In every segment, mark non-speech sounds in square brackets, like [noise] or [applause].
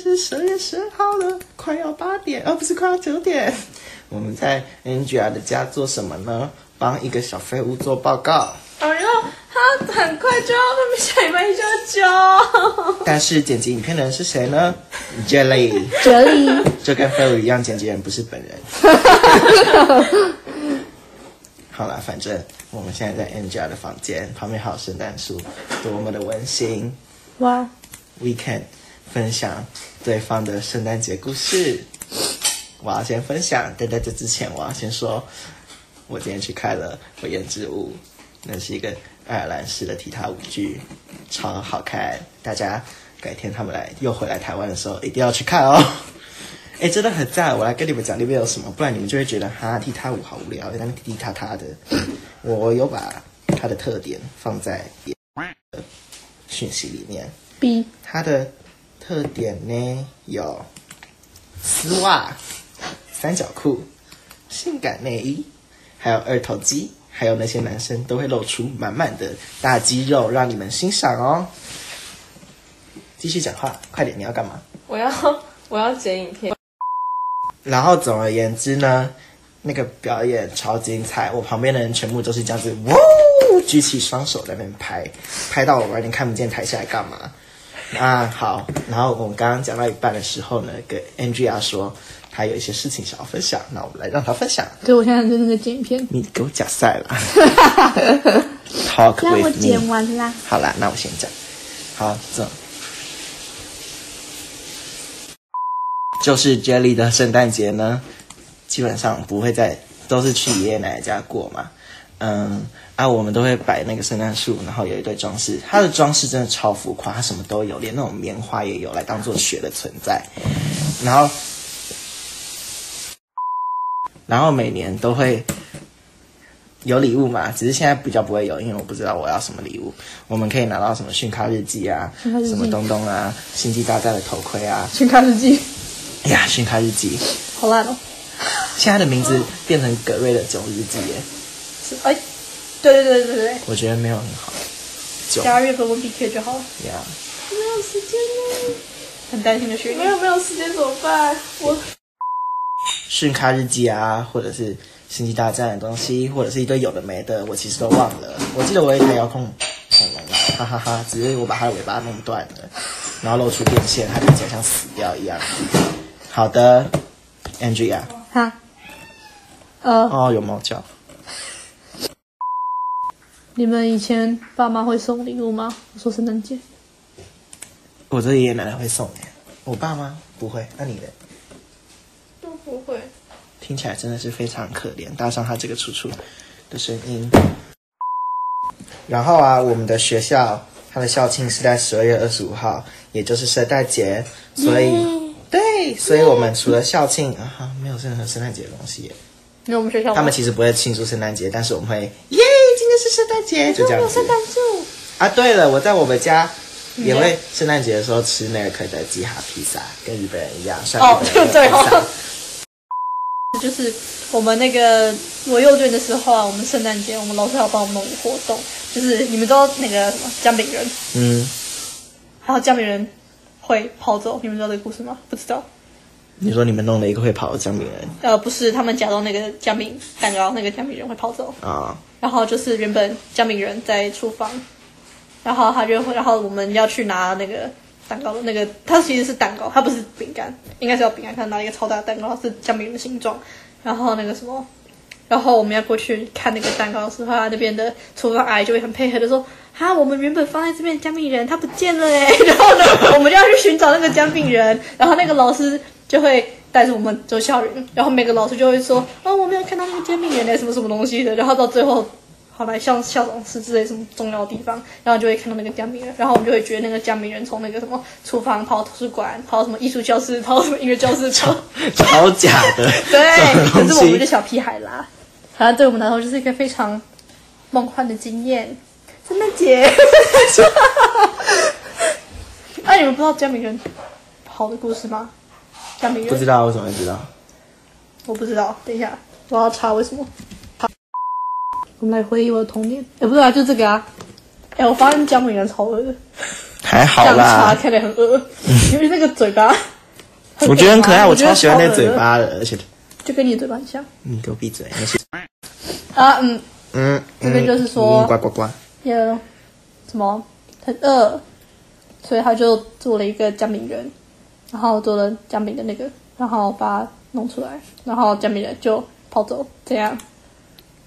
是十二月十二号了，快要八点，而、不是快要九点。[laughs] 我们在 Angela 的家做什么呢？帮一个小废物做报告。哎呦，他很快就要，他们下礼拜一就要交。但是剪辑影片的人是谁呢？Jelly，[laughs] 这里就跟废物一样，剪辑人不是本人。[laughs] 好啦，反正我们现在在 Angela 的房间，旁边还有圣诞树，多么的温馨。哇，We can 分享对方的圣诞节故事。我要先分享，但在这之前，我要先说，我今天去看了《火焰之舞》，那是一个爱尔兰式的踢踏舞剧，超好看。大家改天他们来又回来台湾的时候，一定要去看哦。[laughs] 哎，真的很赞！我来跟你们讲里面有什么，不然你们就会觉得哈踢踏舞好无聊，在那边踢踢踏踏的。我有把它的特点放在讯息里面。B 它的特点呢有丝袜、三角裤、性感内衣，还有二头肌，还有那些男生都会露出满满的大肌肉，让你们欣赏哦。继续讲话，快点！你要干嘛？我要我要剪影片，然后总而言之呢，那个表演超精彩，我旁边的人全部都是这样子，哇，举起双手在那边拍，拍到我完全看不见台下来干嘛。啊，好，然后我们刚刚讲到一半的时候呢，跟 Angela 说他有一些事情想要分享，那我们来让他分享。所以我现在真的在剪影片，你给我假赛了，[laughs] Talk 让我剪。完啦。好啦，那我先讲。好，走就是 Jelly 的圣诞节呢，基本上不会在，都是去爷爷奶奶家过嘛。嗯，啊，我们都会摆那个圣诞树，然后有一堆装饰。它的装饰真的超浮夸，它什么都有，连那种棉花也有来当做雪的存在。然后，然后每年都会有礼物嘛，只是现在比较不会有，因为我不知道我要什么礼物。我们可以拿到什么讯卡日记啊，什么东东啊，星际大战的头盔啊，训咖日记，哎呀，讯卡日记，好烂哦。现在的名字变成葛瑞的九日记耶，是哎，对对对对对我觉得没有很好。九对，加月份问 PK 就好了。呀，没有时间呢，很担心的学弟，没有没有时间怎么办？我讯卡日记啊，或者是星际大战的东西，或者是一堆有的没的，我其实都忘了。我记得我有一台遥控恐龙啊，哈哈哈只是我把它的尾巴弄断了，然后露出电线，它看起来像死掉一样。好的，Andrea，哈，呃，哦，有猫叫。你们以前爸妈会送礼物吗？我说圣诞节，我这爷爷奶奶会送耶，我爸妈不会。那你的都不会。听起来真的是非常可怜，搭上他这个楚楚的声音。然后啊，我们的学校它的校庆是在十二月二十五号，也就是圣诞节，所以对，所以我们除了校庆啊，哈没有任何圣诞节的东西耶。因为我们学校他们其实不会庆祝圣诞节，但是我们会耶，是圣诞节，就这样子。圣诞树，啊，对了，我在我们家也会圣诞节的时候吃那个肯德基哈披萨，跟日本人一样，哦日本人的对哦就是我们那个我幼稚园的时候啊，我们圣诞节我们老师还要帮我们弄活动，就是你们知道那个什么姜饼人，嗯，然后姜饼人会跑走，你们知道这个故事吗？不知道。你说你们弄了一个会跑的姜饼人呃，不是，他们假装那个姜饼蛋糕，那个姜饼人会跑走，啊？然后就是原本姜饼人在厨房，然后他就会，然后我们要去拿那个蛋糕的那个，它其实是蛋糕，它不是饼干，应该是要饼干，他拿一个超大的蛋糕，是姜饼人的形状，然后那个什么。然后我们要过去看那个蛋糕的时候，他那边的厨房阿姨就会很配合的说：“哈，我们原本放在这边的姜饼人，他不见了哎。”然后呢，我们就要去寻找那个姜饼人，然后那个老师就会带着我们走校园，然后每个老师就会说：“哦，我没有看到那个姜饼人哎，什么什么东西的。”然后到最后，好来像校长室之类什么重要的地方，然后就会看到那个姜饼人，然后我们就会觉得那个姜饼人从那个什么厨房跑到图书馆，跑到什么艺术教室，跑到什么音乐教室，[laughs] 超超假的，对，可是我们的。小屁孩啦，好像对我们来说就是一个非常梦幻的经验。圣诞节，[laughs] 哎、你们不知道姜饼人跑的故事吗？姜饼人不知道为什么会知道？我不知道，等一下我要查为什么。好，我们来回忆我的童年。哎、不对啊，就这个啊。哎、我发现姜饼人超恶的，还好啦，看起来很恶，因为那个嘴巴我觉得很可爱，我超喜欢那个嘴，巴的，而且就跟你嘴巴很像。你给我闭嘴，啊。嗯，嗯，这边就是说嗯呱呱呱，有什么很饿，所以他就做了一个姜饼人，然后做了姜饼的那个，然后把它弄出来，然后姜饼人就跑走，这样。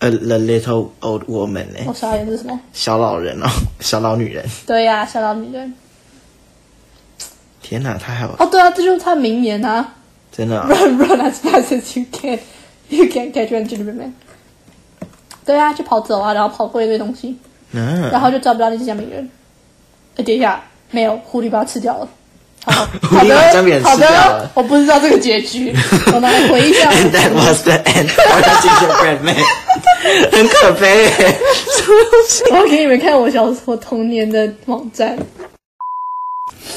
呃，the little old woman 呢我，傻眼这是什么？小老人哦，[laughs] 小老女人，对呀、小老女人。天哪，他还有哦，对啊，这就是他名言啊真的哦，[laughs] Run run as fast as you can, you can catch one gingerbread man。对啊，就跑走啊，然后跑过一堆东西，嗯然嗯，后就找不到那只小美人。哎，等一下，没有，狐狸把它吃掉了。好，[laughs] 狐狸把姜饼人好的了，我不知道这个结局，我们来回忆一下。And that was the end of the gingerbread man，[laughs] 很可悲耶。[laughs] 我要给你们看我小时候童年的网站。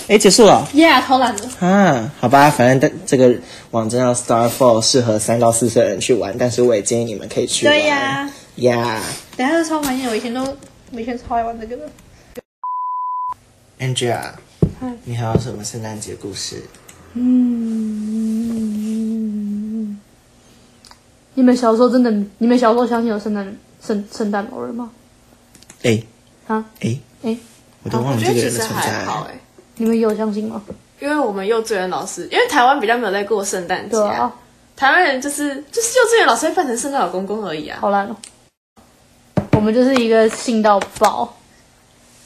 哎，结束了 Yeah，超懒的。啊？好吧，反正这个网站叫 Starfall，适合三到四岁的人去玩，但是我也建议你们可以去玩。对呀，呀等下是超怀念，我以前都，我以前超爱玩这个的。，Angela，嗨你还有什么圣诞节故事？嗯，你们小时候真的，你们小时候相信有圣诞圣圣诞老人吗？哎啊，哎，哎，我都忘我了这个存在。还好哎、你们有相信吗？因为我们幼稚园老师，因为台湾比较没有在过圣诞节、对啊，台湾人就是就是幼稚园老师会扮成圣诞老公公而已啊。好烂哦。我们就是一个信到爆，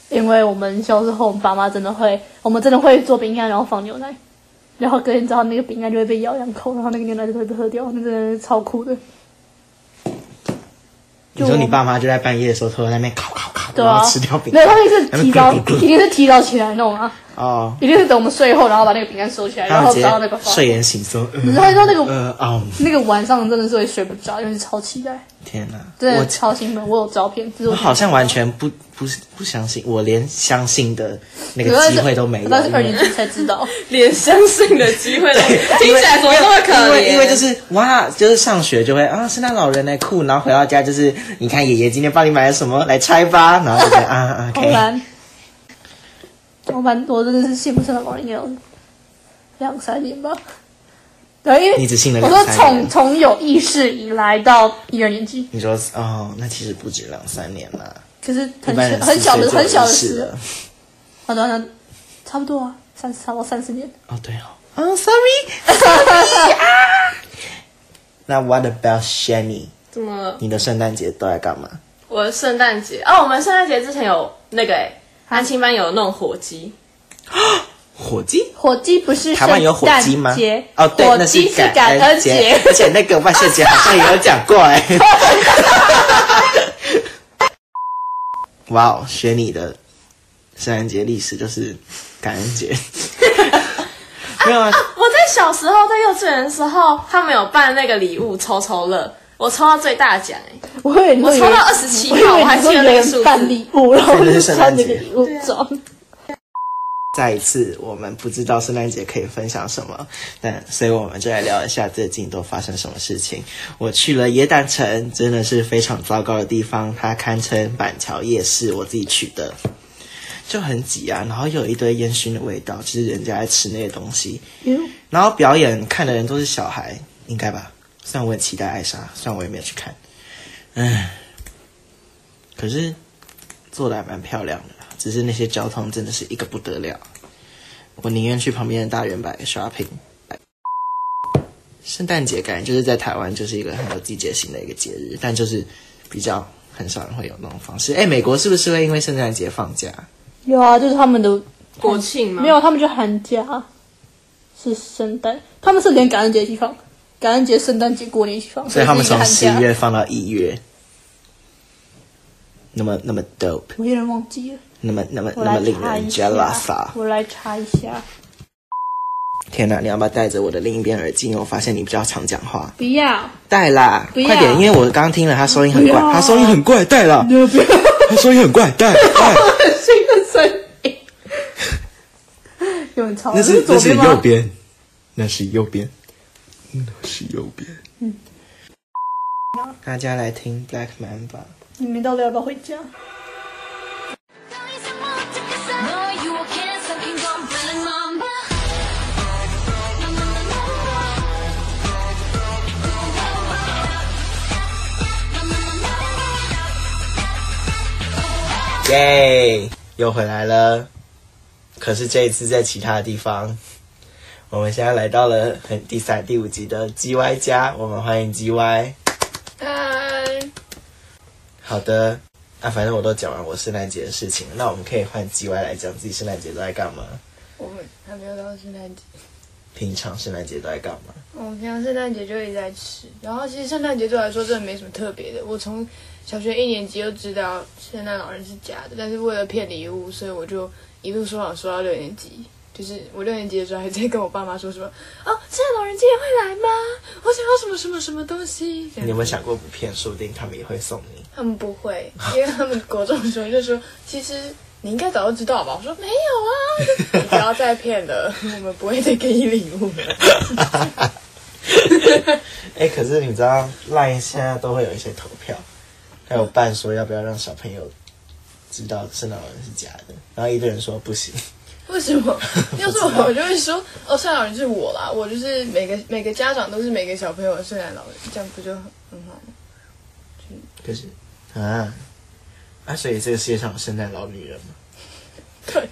因为我们小时候，我们爸妈真的会，我们真的会做饼干，然后放牛奶，然后隔天早上那个饼干就会被咬两口，然后那个牛奶就会被喝掉，那真的是超酷的。你说你爸妈就在半夜的时候偷在那边烤烤烤，对啊。然后吃掉，饼没有，他们是提早，一定是提早起来弄啊，哦。一定是等我们睡后，然后把那个饼干收起来，然后到那个睡眼醒说，你知道那个呃哦，那个晚上真的是会睡不着，因为是超期待，天哪！真的我超兴奋。我有照片，我我好像完全不不不相信，我连相信的那可个是机会都没有。那是二年级才知道。[laughs] 连相信的机会都 [laughs] 听起来怎么那么可怜？因为因为就是哇，就是上学就会啊，圣诞老人来酷，然后回到家就是你看爷爷今天帮你买了什么来拆吧，然后就啊啊好难。我蛮多真的是信不圣诞老人应该有两三年吧。对，因为你只信了我说两三年从从有意识以来到一二年级，你说哦，那其实不止两三年啦，可是很小很小的很小的事。好的，好的差不多啊，三差不多三四年。哦，对哦，哦，sorry，啊。[laughs] 那 What about Shani？怎么了？你的圣诞节都在干嘛？我的圣诞节哦，我们圣诞节之前有那个哎，安亲班有弄火鸡，[gasps] 火鸡？火鸡不是台湾有火鸡吗？哦，对，火那是感感恩节，而且那个万圣节好像也有讲过哎。[laughs] 哇哦，学你的圣诞节历史就是感恩节。[laughs] 没有啊，我在小时候在幼稚园的时候，他们有办那个礼物抽抽乐，我抽到最大奖哎，我以为你说有人我抽到27我以为号我还记得那个数字办礼物，然后就是穿那个圣诞节礼物装。再一次，我们不知道圣诞节可以分享什么，但所以我们就来聊一下最近都发生什么事情。我去了耶诞城，真的是非常糟糕的地方，它堪称板桥夜市，我自己取的，就很挤啊，然后有一堆烟熏的味道，就是人家在吃那些东西。哟然后表演看的人都是小孩，应该吧？虽然我很期待艾莎，虽然我也没有去看，唉，可是做的还蛮漂亮的啦，只是那些交通真的是一个不得了。我宁愿去旁边的大圆百 shopping。圣诞节感觉就是在台湾就是一个很有季节性的一个节日，但就是比较很少人会有那种方式。哎，美国是不是会因为圣诞节放假？有啊，就是他们的国庆吗？没有，他们就寒假是圣诞，他们是连感恩节一起放，感恩节、圣诞节、过年放，所以他们从十一月放到一月，那么那么 dope。我有点忘记了，那么那么那么令人 jealous 啊！我来查一下。天哪，你要不要戴着我的另一边耳机？因为我发现你比较常讲话。不要，戴啦，快点！因为我刚刚听了他收音很怪，他收音很怪，戴啦！[laughs] 他收音很怪，戴 [laughs] 戴。新的声音，[laughs] 有很吵，那是那是右？边，那是右边，是右边。嗯。大家来听 Black Man 吧。你们到底要不要回家？耶，又回来了。可是这一次在其他地方。我们现在来到了很第三、第五集的 G Y 家，我们欢迎 G Y。嗨，好的，啊，反正我都讲完我圣诞节的事情，那我们可以换 G Y 来讲自己圣诞节都在干嘛？我们还没有到圣诞节。平常圣诞节都在干嘛？我们平常圣诞节就一直在吃，然后其实圣诞节对我来说真的没什么特别的。我从小学一年级就知道圣诞老人是假的，但是为了骗礼物，所以我就一路说谎说到六年级。就是我六年级的时候还在跟我爸妈说什么哦，圣诞老人今天会来吗？我想要什么什么什么东西。你有没有想过不骗，说不定他们也会送你？他们不会，因为他们国中的时候就说，其实你应该早就知道吧。我说没有啊，你不要再骗了，我们不会再给你礼物了。[laughs] 哎、可是你知道，LINE 现在都会有一些投票，还有办说要不要让小朋友知道圣诞老人是假的，然后一堆人说不行。为什么？要是我，我就会说，哦，圣诞老人是我啦，我就是每个每个家长都是每个小朋友的圣诞老人，这样不就很很好吗？可是啊啊，所以这个世界上有圣诞老女人吗？[laughs] 对，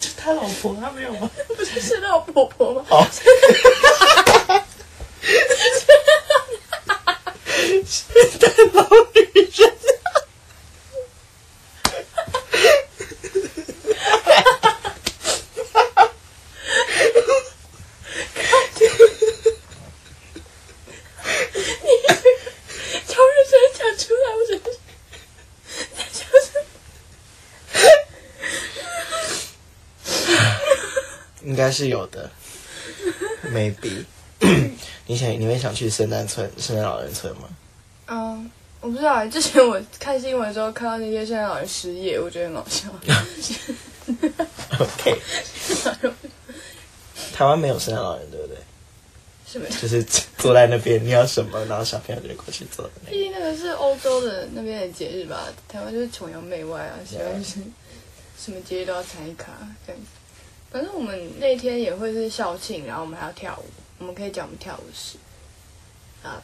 就他老婆，他没有吗？不是圣诞老婆婆吗？哦，[laughs] [laughs] 圣诞老女人。超认真地讲出来，我真的是在笑什么？应该是有的，maybe。[coughs] 你想，你会想去圣诞村、圣诞老人村吗？嗯，我不知道欸，之前我看新闻的时候看到那些圣诞老人失业，我觉得很搞笑。OK，[laughs] 台湾没有圣诞老人，对不对？什么？就是坐在那边，你要什么，然后小朋友就会过去做的那個。毕竟那个是欧洲的那边的节日吧，台湾就是崇洋媚外啊，喜欢就是什么节日都要参一卡这样子。反正我们那天也会是校庆，然后我们还要跳舞，我们可以讲我们跳舞史。啊，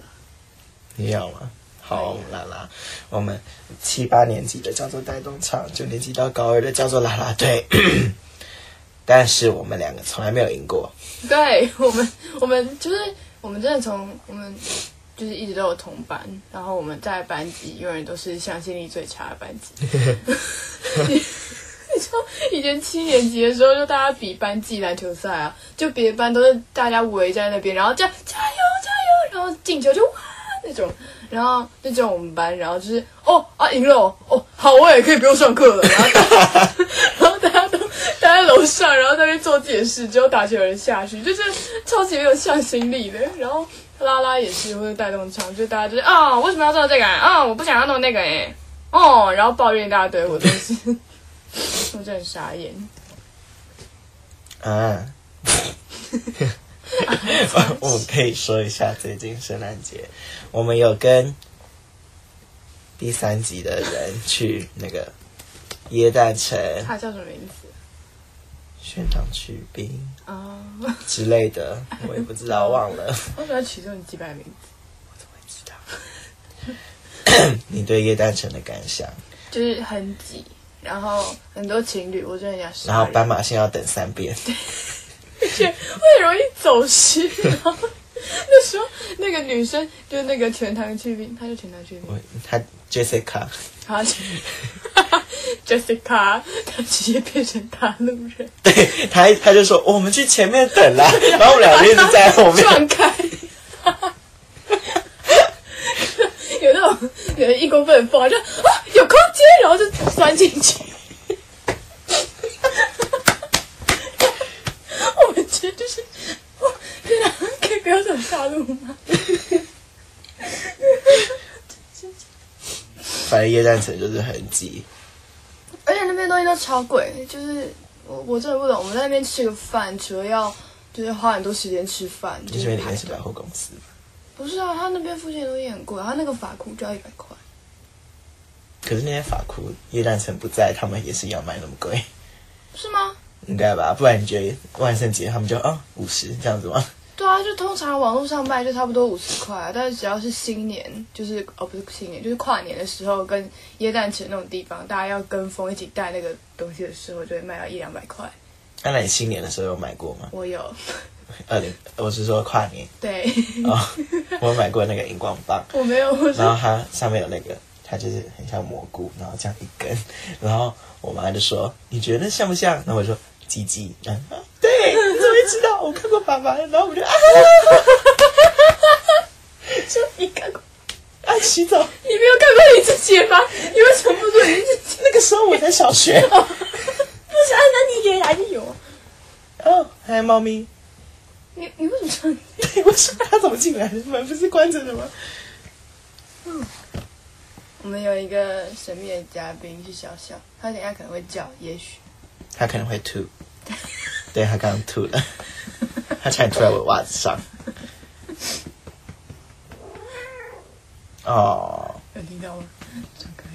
你要吗？好，啦啦，我们七八年级的叫做带动唱，九年级到高二的叫做啦啦队。[clears throat] 但是我们两个从来没有赢过。对我们，我们就是我们真的从我们就是一直都有同班，然后我们在班级永远都是向心力最差的班级。[laughs] [laughs] [laughs] [laughs] 以前七年级的时候，就大家比班级篮球赛啊，就别的班都是大家围在那边，然后这样加油加油，然后进球就哇那种，然后就只有我们班，然后就是哦啊赢了哦好，我也可以不用上课了，然后大家然后大家都待在楼上，然后在那做自己的事，只有打球的人下去，就是超级有向心力的。然后拉拉也是或者带动场，就大家就是啊为什么要做这个啊啊我不想要弄那个哎、哦，然后抱怨一大堆，我真是我真的很傻眼。啊，[laughs] 我们可以说一下最近圣诞节，我们有跟第三集的人去那个耶诞城他叫什么名字宣长去冰啊？之类的，我也不知道忘了。为什么要取这种几百名字？我怎么会知道？[coughs] 你对耶诞城的感想？就是很挤，然后很多情侣，我真的想然后斑马线要等三遍，而且 [laughs] 会容易走失。然后那时候那个女生就是那个全糖去冰，她就全糖去冰我，他 Jessica 她 [laughs] Jessica 她直接变成大陆人，对她她就说我们去前面等啦，[laughs] 然后我们两个一直在后面。撞开。有那种有一公分的缝，就啊然后就钻进去。我们觉得就是，我天哪，可以不要走大路吗？反正耶诞城就是很挤，而且那边东西都超贵，就是我我真的不懂，我们在那边吃个饭，除了要就是花很多时间吃饭，就就是因为里排队面是百货公司嘛。不是啊，他那边附近的东西很贵，他那个法库就要一百块。可是那些法库耶诞城不在，他们也是要卖那么贵，是吗？应该吧？不然你觉得万圣节他们就啊五十这样子吗？对啊，就通常网络上卖就差不多五十块、啊，但是只要是新年，就是哦不是新年，就是跨年的时候跟耶诞城那种地方，大家要跟风一起带那个东西的时候，就会卖到一两百块。那你新年的时候有买过吗？我有，二零，我是说跨年对，哦，我买过那个荧光棒，[laughs] 我没有，然后它上面有那个，它就是很像蘑菇，然后这样一根，然后我妈就说：“你觉得像不像？”然后我说：“鸡鸡。”嗯，啊对，你怎么会知道？我看过爸爸，然后我就啊，说你看过，啊洗澡。你没有看过你自己吗？你为什么不说你自己？那个时候我在小学。不是啊，那你也还是有啊。哦，还有猫咪。你你为什么说？[laughs] 对，为什么它怎么进来的？门不是关着的吗？我们有一个神秘的嘉宾是小小，他等一下可能会叫，也许。他可能会吐。对，他刚刚吐了，他差点吐在我的袜子上。哦，有听到吗？这样可以。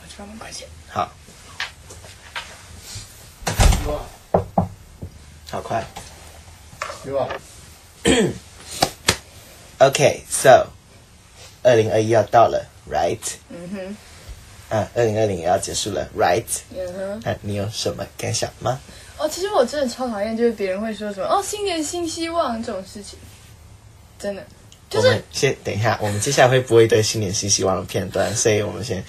我去帮忙关起来。好，好快。有啊，[coughs] OK，so，、二零二一要到了，right？嗯哼，啊，二零二零也要结束了，right？嗯哼。那你有什么感想吗？哦，其实我真的超讨厌，就是别人会说什么哦，新年新希望这种事情，真的就是我们先等一下，我们接下来会播一堆新年新希望的片段，所以我们先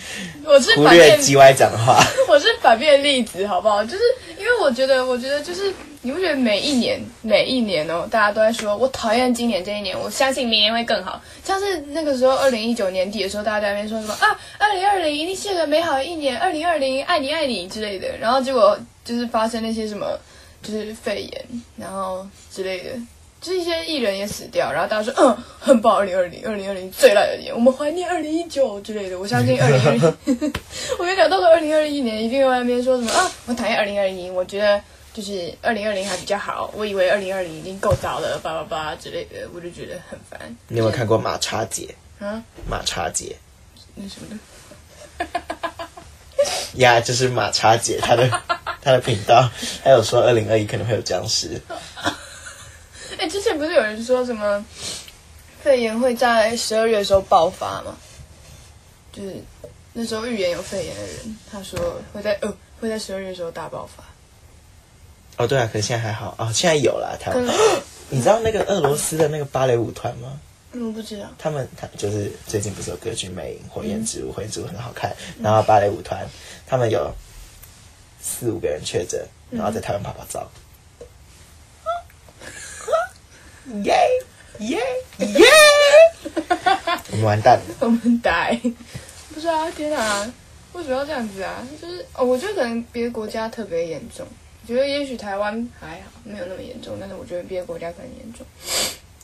我是忽反面，略叽歪讲的话。[laughs] 我是反面例子，好不好？就是因为我觉得，我觉得就是你不觉得每一年每一年哦，大家都在说我讨厌今年这一年，我相信明年会更好。像是那个时候二零一九年底的时候，大家在那边说什么啊，二零二零一定是个美好的一年，二零二零爱你爱你之类的，然后结果就是发生那些什么就是肺炎，然后之类的。就是一些艺人也死掉，然后大家说，嗯，很棒，二零二零，二零二零最烂的年，我们怀念二零一九之类的。我相信二零二零，[laughs] 我跟你讲，到了二零二一年，一定会在那边说什么啊，我讨厌二零二一，我觉得就是二零二零还比较好，我以为二零二零已经够早了，叭叭叭之类的，我就觉得很烦。你有没有看过马叉姐？啊？马叉姐那什么的？[laughs] 呀就是马叉姐，她的 [laughs] 她的频道，还有说二零二一可能会有僵尸。[laughs] 哎、之前不是有人说什么肺炎会在十二月的时候爆发吗？就是那时候预言有肺炎的人，他说会在呃会在十二月的时候大爆发。哦，对啊，可是现在还好哦，现在有了。台湾，你知道那个俄罗斯的那个芭蕾舞团吗？嗯，我不知道。他们他就是最近不是有歌剧魅影、火焰之舞、火焰之舞很好看，然后芭蕾舞团他们有四五个人确诊，然后在台湾拍拍照。耶耶耶！[laughs] 我们完蛋了。我们呆。不是啊，天啊，为什么要这样子啊？就是哦，我觉得可能别的国家特别严重，我觉得也许台湾还好，没有那么严重，但是我觉得别的国家可能严重。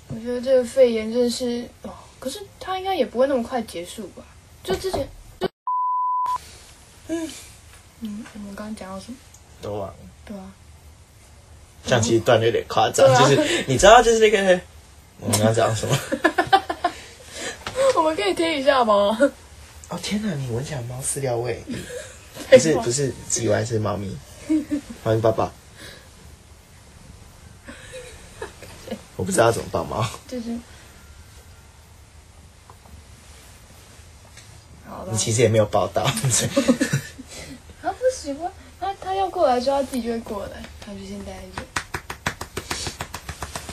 我觉得这个肺炎真的是哦，可是它应该也不会那么快结束吧？就之前，就嗯嗯，我们刚刚讲到什么？都忘了，对啊，这样其实断的有点夸张，啊就是你知道，就是那个我们要讲什么？[laughs] 我们可以听一下吗？哦天哪，你闻起来猫饲料味，[laughs] 不是不是鸡歪是猫咪，猫咪抱抱。我不知道怎么帮忙，就是。你，其实也没有抱到，[laughs] 他不喜欢，他他要过来之后，他自己就会过来，他就先待着。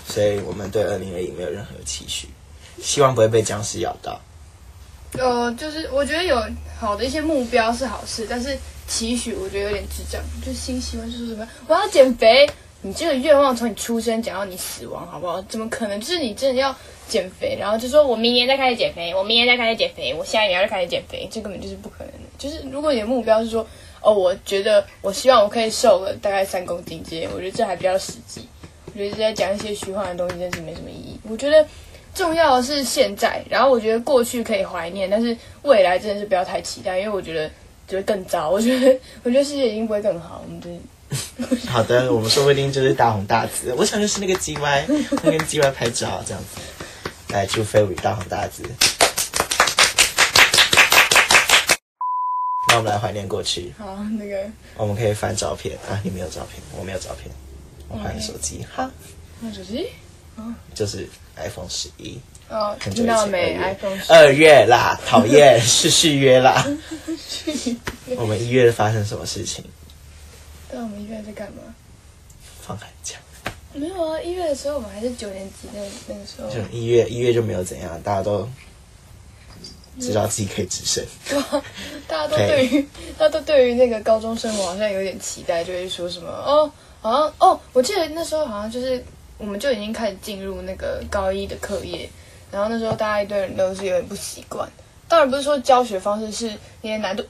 所以我们对二零二一没有任何期许，希望不会被僵尸咬到。呃，就是我觉得有好的一些目标是好事，但是期许我觉得有点智障。就是新希望就是什么我要减肥，你这个愿望从你出生讲到你死亡，好不好？怎么可能？就是你真的要减肥，然后就说我明年再开始减肥，我明年再开始减肥，我下一年就开始减肥，这根本就是不可能的。就是如果你的目标是说，哦，我觉得我希望我可以瘦个大概三公斤之类，我觉得这还比较实际。我觉得在讲一些虚幻的东西，真是没什么意义。我觉得重要的是现在，然后我觉得过去可以怀念，但是未来真的是不要太期待，因为我觉得就会更糟。我觉得，我觉得世界已经不会更好，我们就是 [laughs] [laughs] 好的，我们说不定就是大红大紫。我想就是那个 G Y，那跟 G Y 拍照这样子，来祝飞宇大红大紫。那我们来怀念过去，好那个我们可以翻照片啊，你没有照片，我没有照片。我换的手机，好，换手机？就是 iPhone 十一，哦，听到没？iPhone 十二月啦，讨厌，[laughs] 是续约啦。我们一月发生什么事情？那我们一月在干嘛？放寒假，没有啊，一月的时候我们还是九年级那那个时候，就一月一月就没有怎样，大家都知道自己可以直升。[laughs] 大家都对于大家都对于那个高中生活好像有点期待，就会说什么哦，好像哦，我记得那时候好像就是我们就已经开始进入那个高一的课业，然后那时候大家一堆人都是有点不习惯。当然不是说教学方式是你的难度，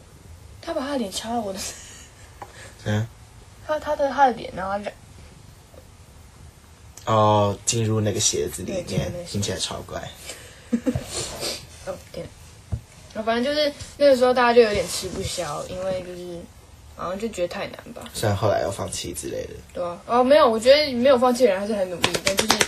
他把他的脸插到我的，[laughs] 嗯，他他的他的脸，然后染哦，进入那个鞋子里面听起来超怪。[laughs] 哦天，然后反正就是那个时候大家就有点吃不消，因为就是好像就觉得太难吧。虽然后来又放弃之类的，对啊，哦，没有，我觉得没有放弃的人还是很努力，但就是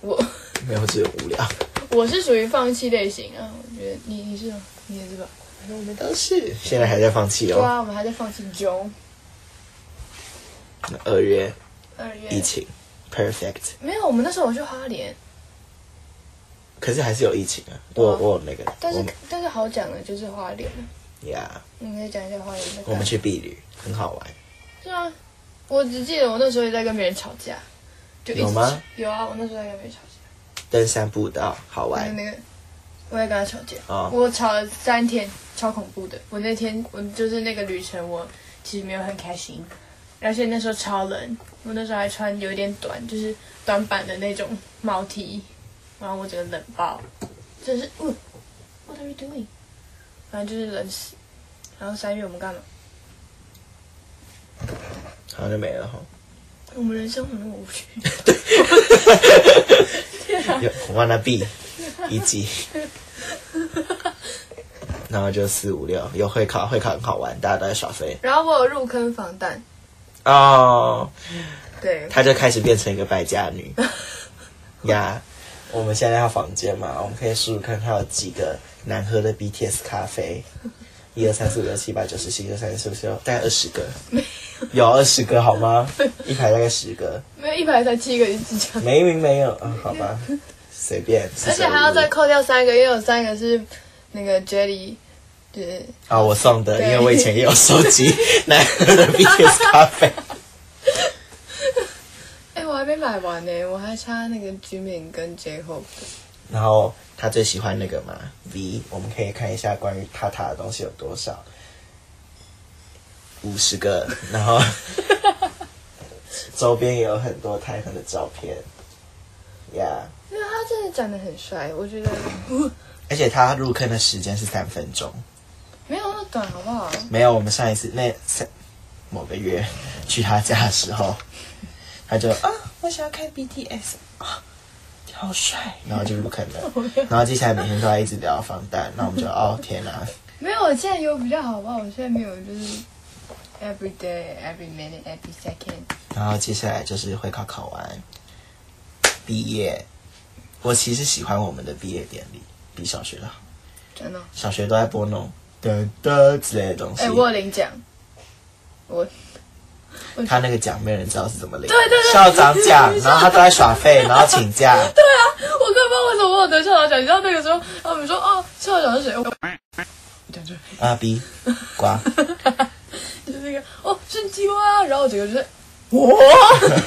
我 [laughs] 没有只有无聊，[laughs] 我是属于放弃类型啊，我觉得你你是？你也是吧？反正我们都都是现在还在放弃哦。对啊，我们还在放弃中。二月二月疫情，perfect，没有，我们那时候我去花莲，可是还是有疫情啊。我我有那个，但是但是好讲的就是花莲，呀，你可以讲一下花莲的。我们去避旅，很好玩。是啊，我只记得我那时候也在跟别人吵架，就有吗？有啊，我那时候在跟别人吵架。登山步道好玩，那个，我也跟他吵架，哦我吵了三天，超恐怖的。我那天我就是那个旅程，我其实没有很开心，而且那时候超冷，我那时候还穿有点短，就是短版的那种毛 T，然后我整个冷爆，真是，嗯，What are you doing？反正就是冷死。然后三月我们干嘛？好像就没了哈。我们人生怎么那么无趣？[laughs] 有 wanna be 一集，[laughs] 然后就四五六有会考，会考很好玩，大家都在耍飞然后我有入坑防弹，哦。对，她就开始变成一个败家女 [laughs] 呀。我们现在要房间嘛，我们可以数数看它有几个难喝的 BTS 咖啡，一二三四五六七八九十十一二三四五六，大概二十个，有二十个好吗？[laughs] 一排大概十个，没有一排才七个，一直讲。没名没有，嗯，好吧，随便。而且还要再扣掉三个，因为有三个是那个 Jelly，就是啊，我送的，因为我以前也有收集 [laughs] 难喝的 BTS 咖啡。[laughs] 哎、我还没买完呢，我还差那个 Jimin 跟 J Hope 的。然后他最喜欢那个嘛 V，我们可以看一下关于塔塔的东西有多少，五十个，[laughs] 然后周边也有很多泰恒的照片，呀、因为他真的长得很帅，我觉得。而且他入坑的时间是三分钟，没有那么短，好不好？没有我们上一次那三某个月去他家的时候，他就啊，我想要看 BTS 啊，好帅，然后就不可能，然后接下来每天都在一直聊防弹，然后我们就 [laughs] 哦天哪、没有，我现在有比较好，好不好？我现在没有，就是 every day, every minute, every second。然后接下来就是会考考完，毕业。我其实喜欢我们的毕业典礼，比小学的好。真的？小学都在播那种的的之类的东西。哎、我有领奖，我他那个奖没有人知道是怎么领。对对对。校长奖，[laughs] 然后他都在耍废，然后请假。对啊我根本不知道为什么我有得校长奖，你知道那个时候他们说哦，校长是谁？我讲出来。啊 B 瓜，[laughs] 就是那个哦，是鸡蛙，然后整个就是我，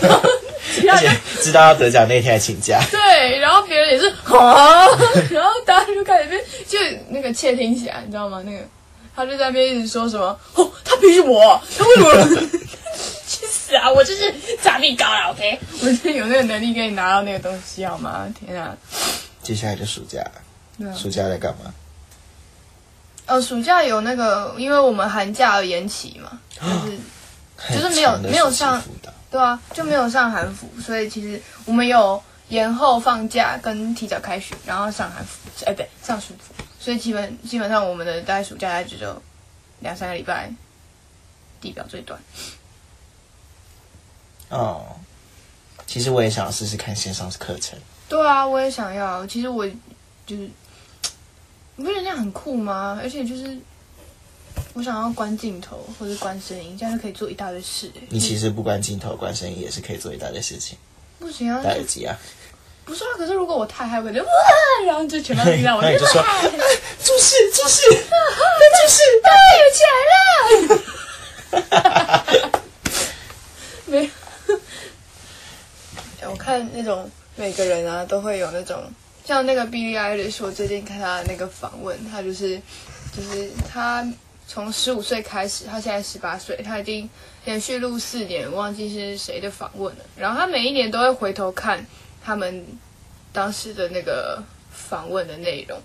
[laughs] 其他而且人知道要得奖那天还请假。对，然后别人也是啊，然后大家就开始被就那个窃听起来，你知道吗？那个他就在那边一直说什么哦，他比我，他为什么？[laughs] 去死啊！我就是炸力高了，OK，我是有那个能力给你拿到那个东西，好吗？天啊！接下来就暑假暑假在干嘛？呃，暑假有那个，因为我们寒假而延期嘛，[gasps] 就是就是没有没有上对啊，就没有上韩服，所以其实我们有延后放假跟提早开学，然后上韩服，哎，对，上暑服，所以基本基本上我们的大概暑假大概只有两三个礼拜，地表最短。哦。其实我也想要试试看线上课程，对啊，我也想要，其实我就是，你不觉得那样很酷吗？而且就是我想要关镜头或者关声音，这样就可以做一大堆事、欸。你其实不关镜头、关声音也是可以做一大堆事情。不行啊，戴耳机啊，不是啊。可是如果我太嗨，我就 [laughs] 哇，然后就全班听到我那你就说哇注视注视，注视。[laughs] 有起来了。[laughs] 没有，我看那种每个人啊都会有那种，像那个 Billie Eilish，我最近看他的那个访问，他就是就是他从十五岁开始，他现在十八岁，他已经连续录四年，忘记是谁的访问了。然后他每一年都会回头看他们当时的那个访问的内容，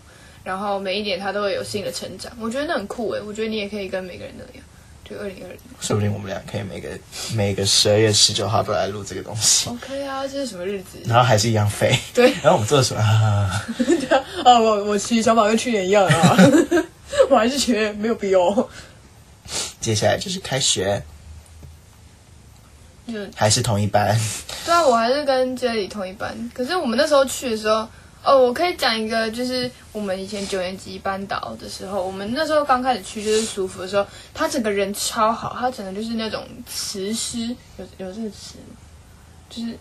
然后每一年他都会有新的成长，我觉得那很酷诶，我觉得你也可以跟每个人那样，就二零二零。说不定我们俩可以每个每个十二月十九号都来录这个东西，OK 啊，这是什么日子？然后还是一样飞。对然后我们做了什么 [laughs] 啊？啊，我我其实想法跟去年一样啊，[laughs] 我还是觉得没有必要。接下来就是开学，就还是同一班。[laughs] 对啊，我还是跟杰里同一班。可是我们那时候去的时候，哦，我可以讲一个，就是我们以前九年级班导的时候，我们那时候刚开始去就是舒服的时候，他整个人超好，他整个就是那种词师，有有这个词吗？就是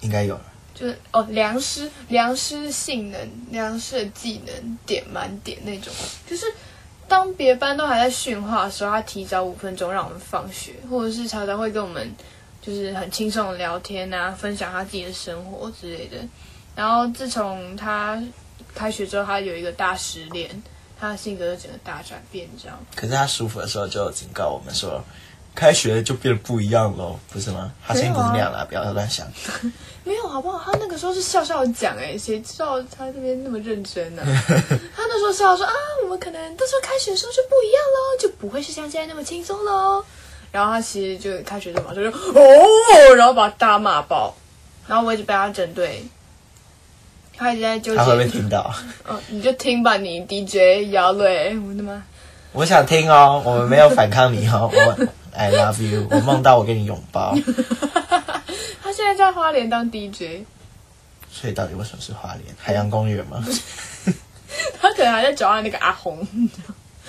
应该有，就是哦，良师良师性能、良师的技能点满点那种，就是当别班都还在训话的时候，他提早五分钟让我们放学，或者是常常会跟我们就是很轻松的聊天啊，分享他自己的生活之类的。然后自从他开学之后，他有一个大失恋，他的性格就整个大转变，这样。可是他舒服的时候就警告我们说，开学就变得不一样喽，不是吗？他声音不是那样啦，不要乱想。[laughs] 没有好不好？他那个时候是笑笑地讲，哎，谁知道他这边那么认真呢、[laughs] 他那时候笑说啊，我们可能到时候开学的时候就不一样喽，就不会是像现在那么轻松喽。然后他其实就开学之后马上就哦，然后把他大骂爆，然后我一直被他针对，他一直在纠结。他会不会听到？嗯，[laughs] 你就听吧，你 DJ 姚磊，我的妈！我想听哦，我们没有反抗你哦，我 I love you，我梦到我跟你拥抱。[laughs] 他现在在花莲当 DJ，所以到底为什么是花莲海洋公园吗？[laughs] 他可能还在找他那个阿红。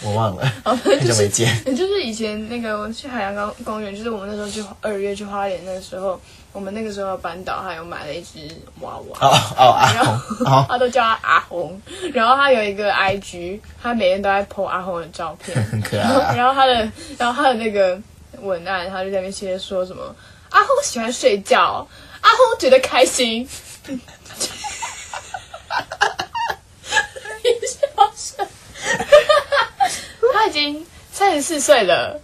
我忘了，哦，[laughs] 很久没见。[laughs] 就是以前那个我去海洋公公园，就是我们那时候去二月去花莲的时候，我们那个时候班导还有买了一只娃娃，哦哦，阿然后红哦，[laughs] 他都叫他阿红，然后他有一个 IG，他每天都在 po 阿红的照片，很可爱然后啊。然后他的然后他的那个文案，他就在那边写说什么阿红喜欢睡觉，阿红觉得开心，你笑什么？他已经三十四岁了，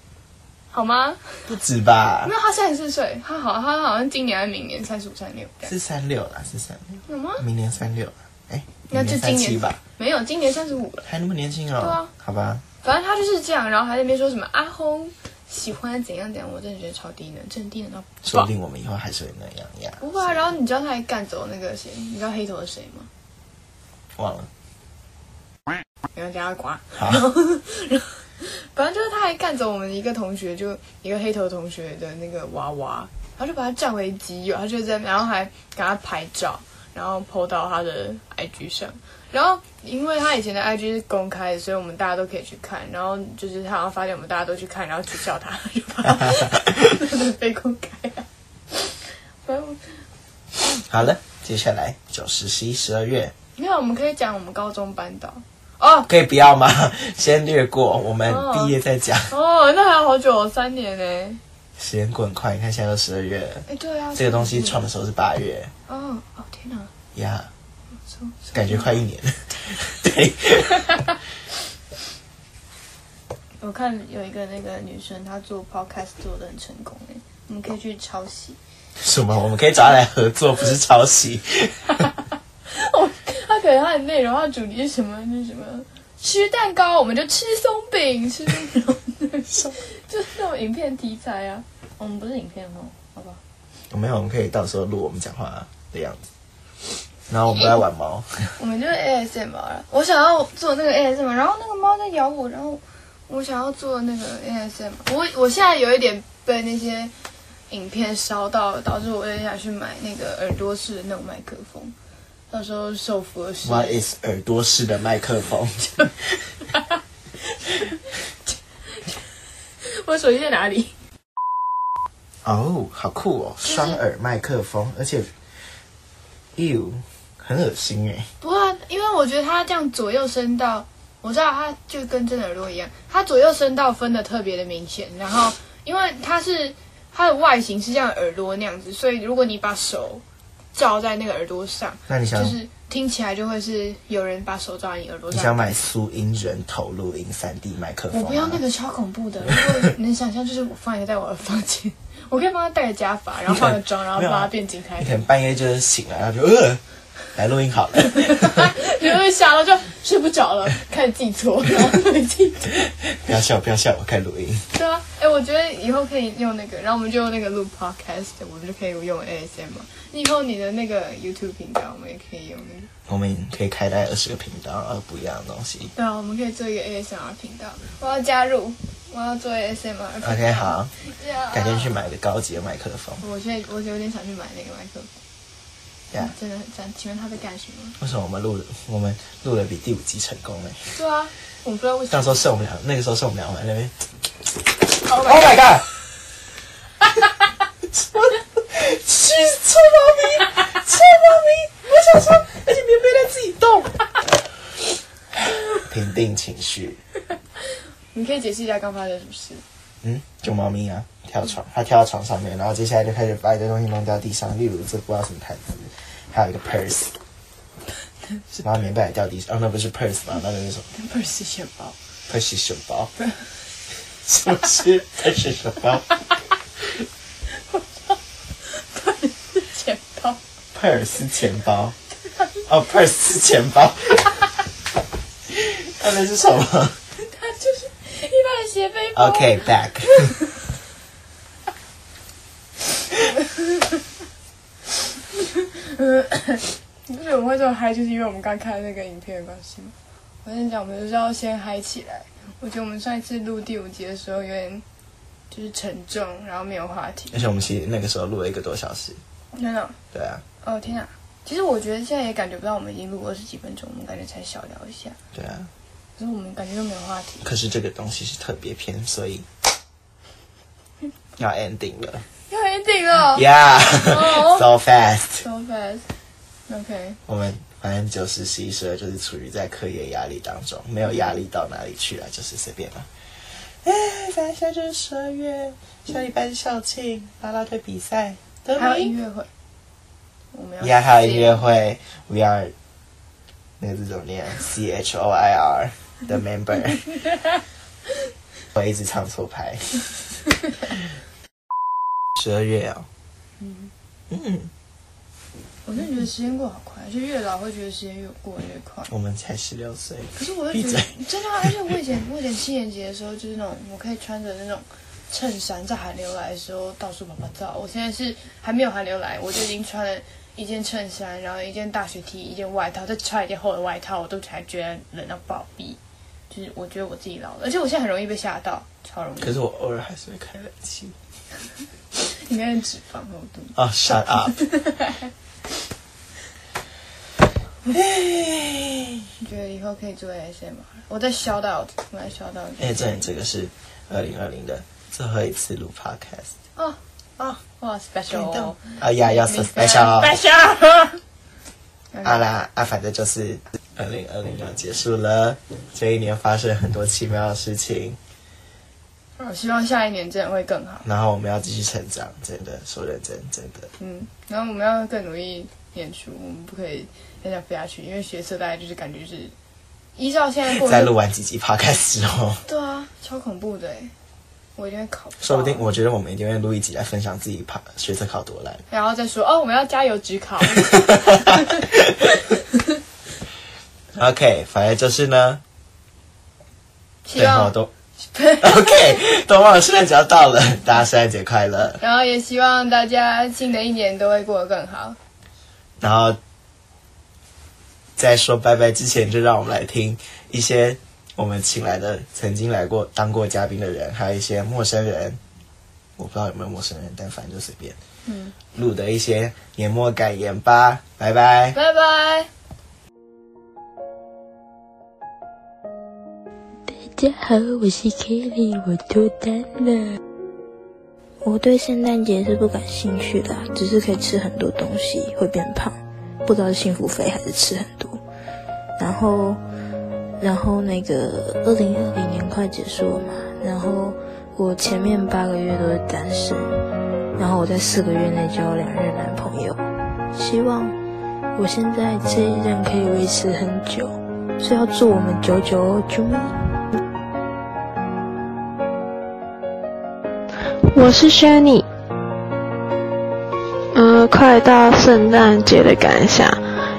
好吗？不止吧没？有，他三十四岁，他好，他好像今年还是明年三十五、三十六，是三六啦，是三六，有吗？明年三六啦。哎，那就今年吧？没有，今年三十五了。还那么年轻哦？对啊好吧，反正他就是这样，然后还在那边说什么阿轰喜欢怎样怎样，我真的觉得超低能，真的低能到。说不定我们以后还是会那样呀。不会啊，然后你知道他还干走那个谁？你知道黑头是谁吗？忘了。然后叫他刮。好，反正就是他还干走我们一个同学，就一个黑头同学的那个娃娃，然后就把他占为己有，他就在，然后还给他拍照，然后 PO 到他的 IG 上。然后因为他以前的 IG 是公开的，所以我们大家都可以去看。然后就是他好像发现我们大家都去看，然后取笑他，就把他被公开了。反 [laughs] 正好了，接下来九十、十一、十二月，没有，我们可以讲我们高中班导哦可以不要吗？[laughs] 先略过，我们哦毕业再讲。哦，那还有好久哦，三年呢。时间过很快，你看现在都十二月了，哎，对啊，这个东西创的时候是八月哦哦天哪，呀感觉快一年了。[laughs] 对，我看有一个那个女生，她做 podcast 做的很成功哎，我们可以去抄袭。什么？我们可以找她来合作，不是抄袭。[laughs] 哦，她可能她的内容，它的主题是什么？就是什么吃蛋糕，我们就吃松饼，吃那种 [laughs] 就是那种影片题材啊。我们不是影片哦，好吧？没有，我们可以到时候录我们讲话的样子。然后我们都在玩猫，我们就是 ASMR。我想要做那个 ASMR，然后那个猫在咬我，然后我想要做那个 ASMR。我我现在有一点被那些影片烧到，导致我有点想去买那个耳朵式的那种麦克风，到时候受服的是。What is 耳朵式的麦克风？[laughs] 我手机在哪里？哦，好酷哦，双耳麦克风，而且，ew，很恶心哎。不过啊，因为我觉得它这样左右声道，我知道它就跟真的耳朵一样，它左右声道分的特别的明显。然后，因为它是它的外形是像耳朵那样子，所以如果你把手罩在那个耳朵上，那你想，就是听起来就会是有人把手罩在你耳朵上。你想买苏音人头录音三 D 麦克风吗？我不要那个超恐怖的，如果能想象，就是我放一个在我的房间，我可以帮他戴个假发，然后化个妆，[laughs] 然后帮他变警察你可能半夜就是醒来，然后就呃，来录音好了。[laughs] 你会想了就睡不着了，开始记错，[laughs] 然后会记错。不要笑，不要笑，我开录音。对啊，哎，我觉得以后可以用那个，然后我们就用那个录 podcast，我们就可以用 ASM 嘛。以后你的那个 YouTube 频道，我们也可以用那个。我们可以开大二十个频道，呃，不一样的东西。对啊，我们可以做一个 ASMR 频道。我要加入，我要做 ASMR。OK，好，[laughs] 呀改天去。买个高级的麦克风。我现在我有点想去买那个麦克风，真的很赞。请问他在干什么？为什么我们录的我们录的比第五集成功呢？对啊，我不知道为什么。那时候是我们俩，那个时候是我们俩在那边。[laughs] Oh Oh my god！去臭猫咪，臭猫咪！我想说，而且棉被在自己动。平定情绪，你可以解释一下刚发生什么事？嗯，就猫咪啊，跳床，它跳到床上面，然后接下来就开始把一堆东西弄掉地上，例如这不知道什么毯子，还有一个 purse，然后棉被还掉地上，哦，那不是 purse 吗？那个是什么不是钱包，？purse 手包，是不是 purse 手包钱包。？purse 钱包，哦，purse 是钱包，[laughs] 那那是什么它就是一般的斜背包。？OK，back。你不觉得我们会这么嗨，就是因为我们刚看那个影片的关系嘛？我跟你讲，我们就是要先嗨起来。我觉得我们上一次录第五集的时候有点就是沉重，然后没有话题。而且我们其实那个时候录了一个多小时，真的，对啊，哦天啊！其实我觉得现在也感觉不到我们已经录二十几分钟，我们感觉才小聊一下，对啊。可是我们感觉都没有话题。可是这个东西是特别篇，所以要 ending 了。[laughs] 要 ending 了 Yeah，so [laughs] [laughs] fast。，so fast。OK，我们反正九十、十一、十二就是处于在课业压力当中，没有压力到哪里去啊，就是随便了。哎，反正现在就是十二月，下礼拜是校庆，啦啦队比赛，得还有音名。乐会，我们要呀，还有音乐会，We are 那个字怎么念？C H O I R 的 member。[laughs] 我一直唱错牌。[laughs] 十二月哦，嗯，我真的觉得时间过好快，而且越老会觉得时间越过越快。我们才十六岁，可是我会闭嘴觉得真的啊、而且我以前我以前七年级的时候，就是那种我可以穿着那种衬衫，在寒流来的时候到处跑跑照。我现在是还没有寒流来，我就已经穿了一件衬衫，然后一件大雪 T，一件外套，再穿一件厚的外套，我都才觉得冷到暴毙。就是我觉得我自己老了，而且我现在很容易被吓到，超容易。可是我偶尔还是会开冷气。应该是脂肪厚度。哦、s h u t up！[laughs] 你 [laughs] 觉得以后可以做 ASMR？我在 shout out，我在 shout out。哎，这这个是二零二零的最后一次录 podcast 哦，哦，哇，special，哎呀，要 so special。special。[laughs] 好啦，啊，反正就是二零二零要结束了，这一年发生很多奇妙的事情，我希望下一年真的会更好。然后我们要继续成长，真的说认真，真的。嗯，然后我们要更努力念书，我们不可以再这样飞下去，因为学测大概就是感觉是依照现在过在录完几集 podcast 之后，对啊，超恐怖的哎，我一定会考，说不定我觉得我们一定会录一集来分享自己怕学测考多烂。然后再说哦，我们要加油只考。[laughs] OK，反正就是呢，希望，最后都 [laughs] OK，都忘了圣诞节要到了，大家圣诞节快乐。然后也希望大家新的一年都会过得更好。然后在说拜拜之前，就让我们来听一些我们请来的曾经来过当过嘉宾的人，还有一些陌生人。我不知道有没有陌生人，但反正就随便嗯，录的一些年末感言吧。拜拜。拜拜。大家好，我是 Kelly，我脱单了。我对圣诞节是不感兴趣的啊、只是可以吃很多东西，会变胖，不知道是幸福肥还是吃很多。然后，然后那个二零二零年快结束了嘛，然后我前面八个月都是单身，然后我在四个月内交了两任男朋友，希望我现在这一任可以维持很久，所以要祝我们久久哦，啾咪。我是 Shani。快到圣诞节的感想，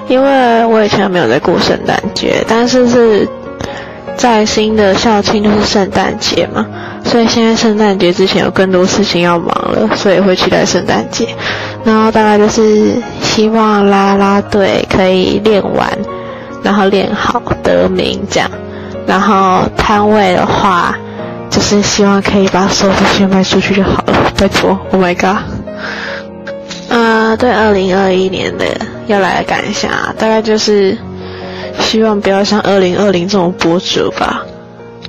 因为我以前没有在过圣诞节，但是是在新的校庆就是圣诞节嘛，所以现在圣诞节之前有更多事情要忙了，所以会期待圣诞节。然后大概就是希望啦啦队可以练完，然后练好得名这样。然后摊位的话，就是希望可以把所有东西卖出去就好了，拜托，Oh my god。对，二零二一年的要来的感想啊，大概就是希望不要像二零二零这种博主吧。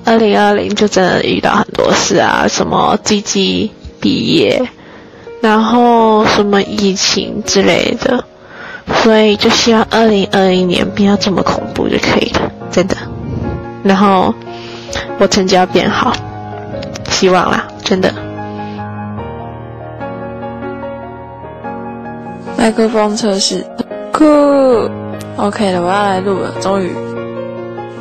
二零二零就真的遇到很多事啊，什么鸡鸡毕业，然后什么疫情之类的，所以就希望二零二一年不要这么恐怖就可以了，真的。然后我成绩要变好，希望啦，真的。麦克风测试，酷，OK 了，我要来录了，终于。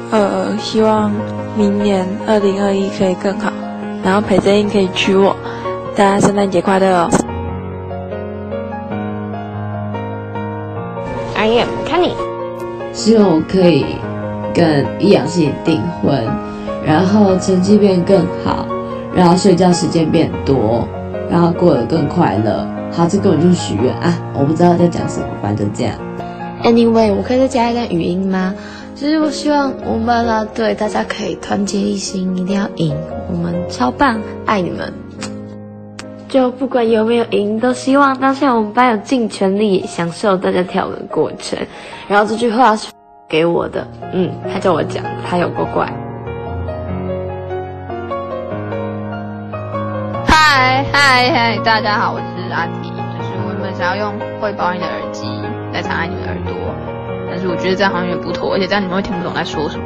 呃，希望明年二零二一可以更好，然后裴正英可以娶我，大家圣诞节快乐哦。I am Kenny。希望我可以跟易烊千玺订婚，然后成绩变更好，然后睡觉时间变多，然后过得更快乐。好，这根本就是许愿啊！我不知道在讲什么，反正这样。Anyway，我可以再加一段语音吗？就是我希望我们啦啦队大家可以团结一心，一定要赢，我们超棒，爱你们。就不管有没有赢，都希望当下我们班有尽全力享受大家跳舞的过程。然后这句话是给我的，嗯，他叫我讲，他有够怪。嗨嗨嗨，大家好，我是阿提，就是我原本想要用会保你的耳机来插在你的耳朵，但是我觉得这样好像有点不妥，而且这样你们会听不懂在说什么。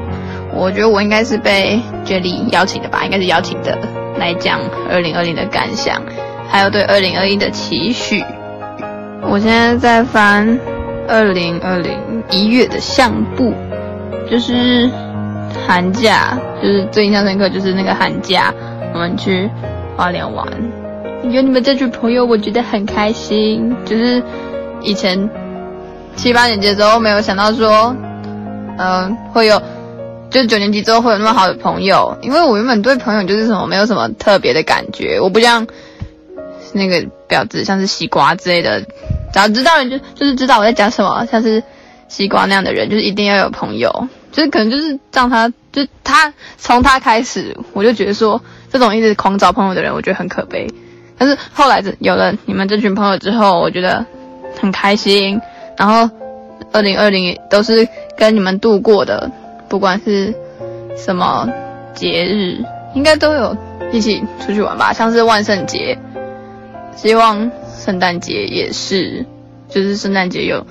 我觉得我应该是被 Jelly 邀请的吧，应该是邀请的来讲二零二零的感想，还有对二零二一的期许。我现在在翻二零二零一月的相簿，就是寒假，就是最印象深刻就是那个寒假，我们去花莲玩，有你们这群朋友，我觉得很开心。就是以前七八年级的时候没有想到说，嗯、会有，就是九年级之后会有那么好的朋友，因为我原本对朋友就是什么没有什么特别的感觉，我不像那个婊子，像是西瓜之类的，只要知道人就就是知道我在讲什么，像是西瓜那样的人，就是一定要有朋友，就是可能就是让他，就他从他开始，我就觉得说这种一直狂找朋友的人，我觉得很可悲。但是后来有了你们这群朋友之后，我觉得很开心。然后二零二零都是跟你们度过的，不管是什么节日，应该都有一起出去玩吧，像是万圣节，希望圣诞节也是，就是圣诞节有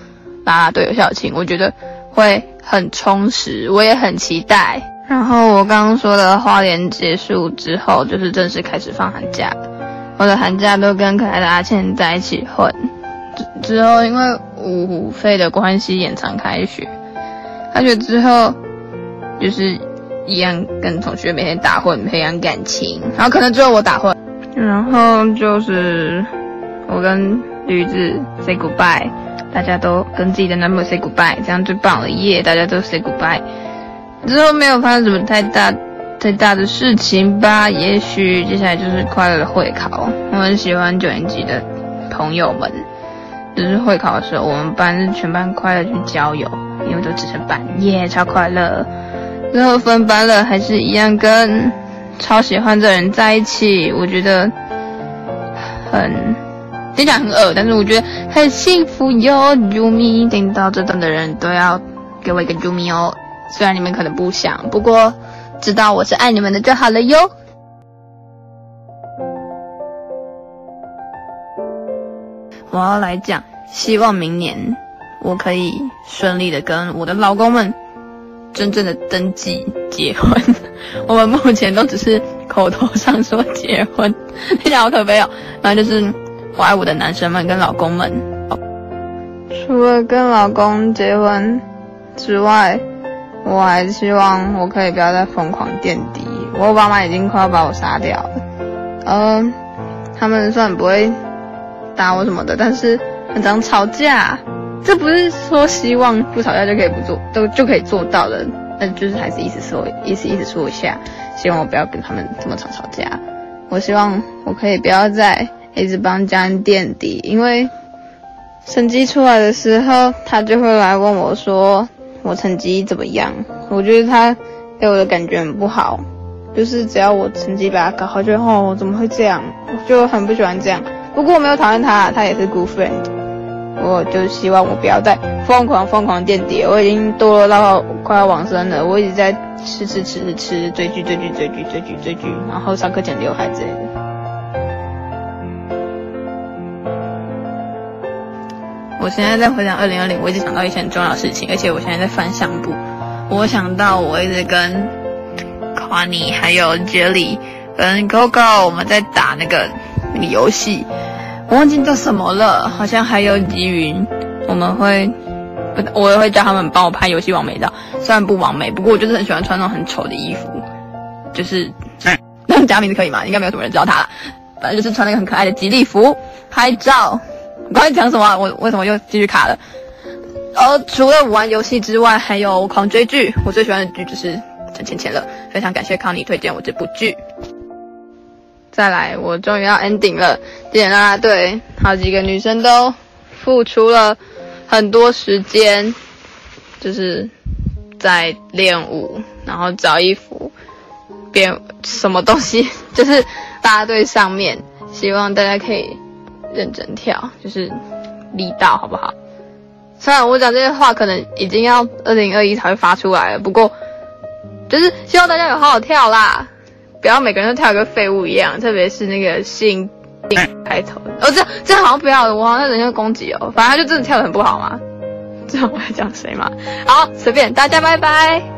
啦啦队有校庆，我觉得会很充实，我也很期待。然后我刚刚说的花莲结束之后，就是正式开始放寒假。我的寒假都跟可爱的阿倩在一起混，之之后因为五费的关系延长开学，开学之后就是一样跟同学每天打混，培养感情，然后可能只有我打混，然后就是我跟驴子 say goodbye，大家都跟自己的男朋友 say goodbye，这样最棒了，耶！大家都 say goodbye。之后没有发生什么太大太大的事情吧，也许接下来就是快乐的会考。我很喜欢九年级的朋友们，就是会考的时候，我们班是全班快乐去郊游，因为都只剩班，耶，超快乐。最后分班了，还是一样跟超喜欢的人在一起，我觉得很听起来很恶，但是我觉得很幸福哟。啾咪，听到这段的人都要给我一个啾咪哦。虽然你们可能不想，不过知道我是爱你们的就好了哟。我要来讲，希望明年我可以顺利的跟我的老公们真正的登记结婚。[laughs] 我们目前都只是口头上说结婚，听起来好可悲哦。反正就是我爱我的男生们跟老公们。除了跟老公结婚之外，我还希望我可以不要再疯狂垫底。我爸妈已经快要把我杀掉了。嗯，他们虽然不会打我什么的，但是很常吵架。这不是说希望不吵架就可以不做，都就可以做到的。那就是还是意思说，意思意思说一下，希望我不要跟他们这么常吵架。我希望我可以不要再一直帮家人垫底，因为成绩出来的时候，他就会来问我说我成绩怎么样。我觉得他给我的感觉很不好，就是只要我成绩把它搞好，就哦怎么会这样，我就很不喜欢这样。不过我没有讨厌他，他也是 good friend。我就希望我不要再疯狂疯狂垫底，我已经堕落到快要往生了。我一直在吃吃吃吃吃，追剧追剧追剧追剧追剧，然后上课剪刘海之类的。我现在在回想二零二零，我一直想到一些很重要的事情，而且我现在在翻相簿。我想到我一直跟 c o n n y 还有 Jelly 跟 Gogo 我们在打那个那个游戏。我忘记叫什么了，好像还有吉云，我们会，我也会叫他们帮我拍游戏完美照，虽然不完美，不过我就是很喜欢穿那种很丑的衣服，就是那假名字可以吗？应该没有什么人知道他了，反正就是穿那个很可爱的吉利服拍照。我刚才讲什么？我为什么又继续卡了？呃，除了玩游戏之外，还有狂追剧。我最喜欢的剧就是《陈芊芊》了，非常感谢康妮推荐我这部剧。再来，我终于要 ending 了。点啦啦队，好几个女生都付出了很多时间，就是在练舞，然后找衣服，编什么东西，[laughs] 就是啦啦队上面，希望大家可以认真跳，就是力道好不好？虽然我讲这些话可能已经要二零二一才会发出来了，不过就是希望大家有好好跳啦。不要每个人都跳一个废物一样，特别是那个姓开头。哦，这这好像不要，我好像人家攻击哦。反正他就真的跳的很不好嘛。知道我在讲谁吗？好，随便，大家拜拜。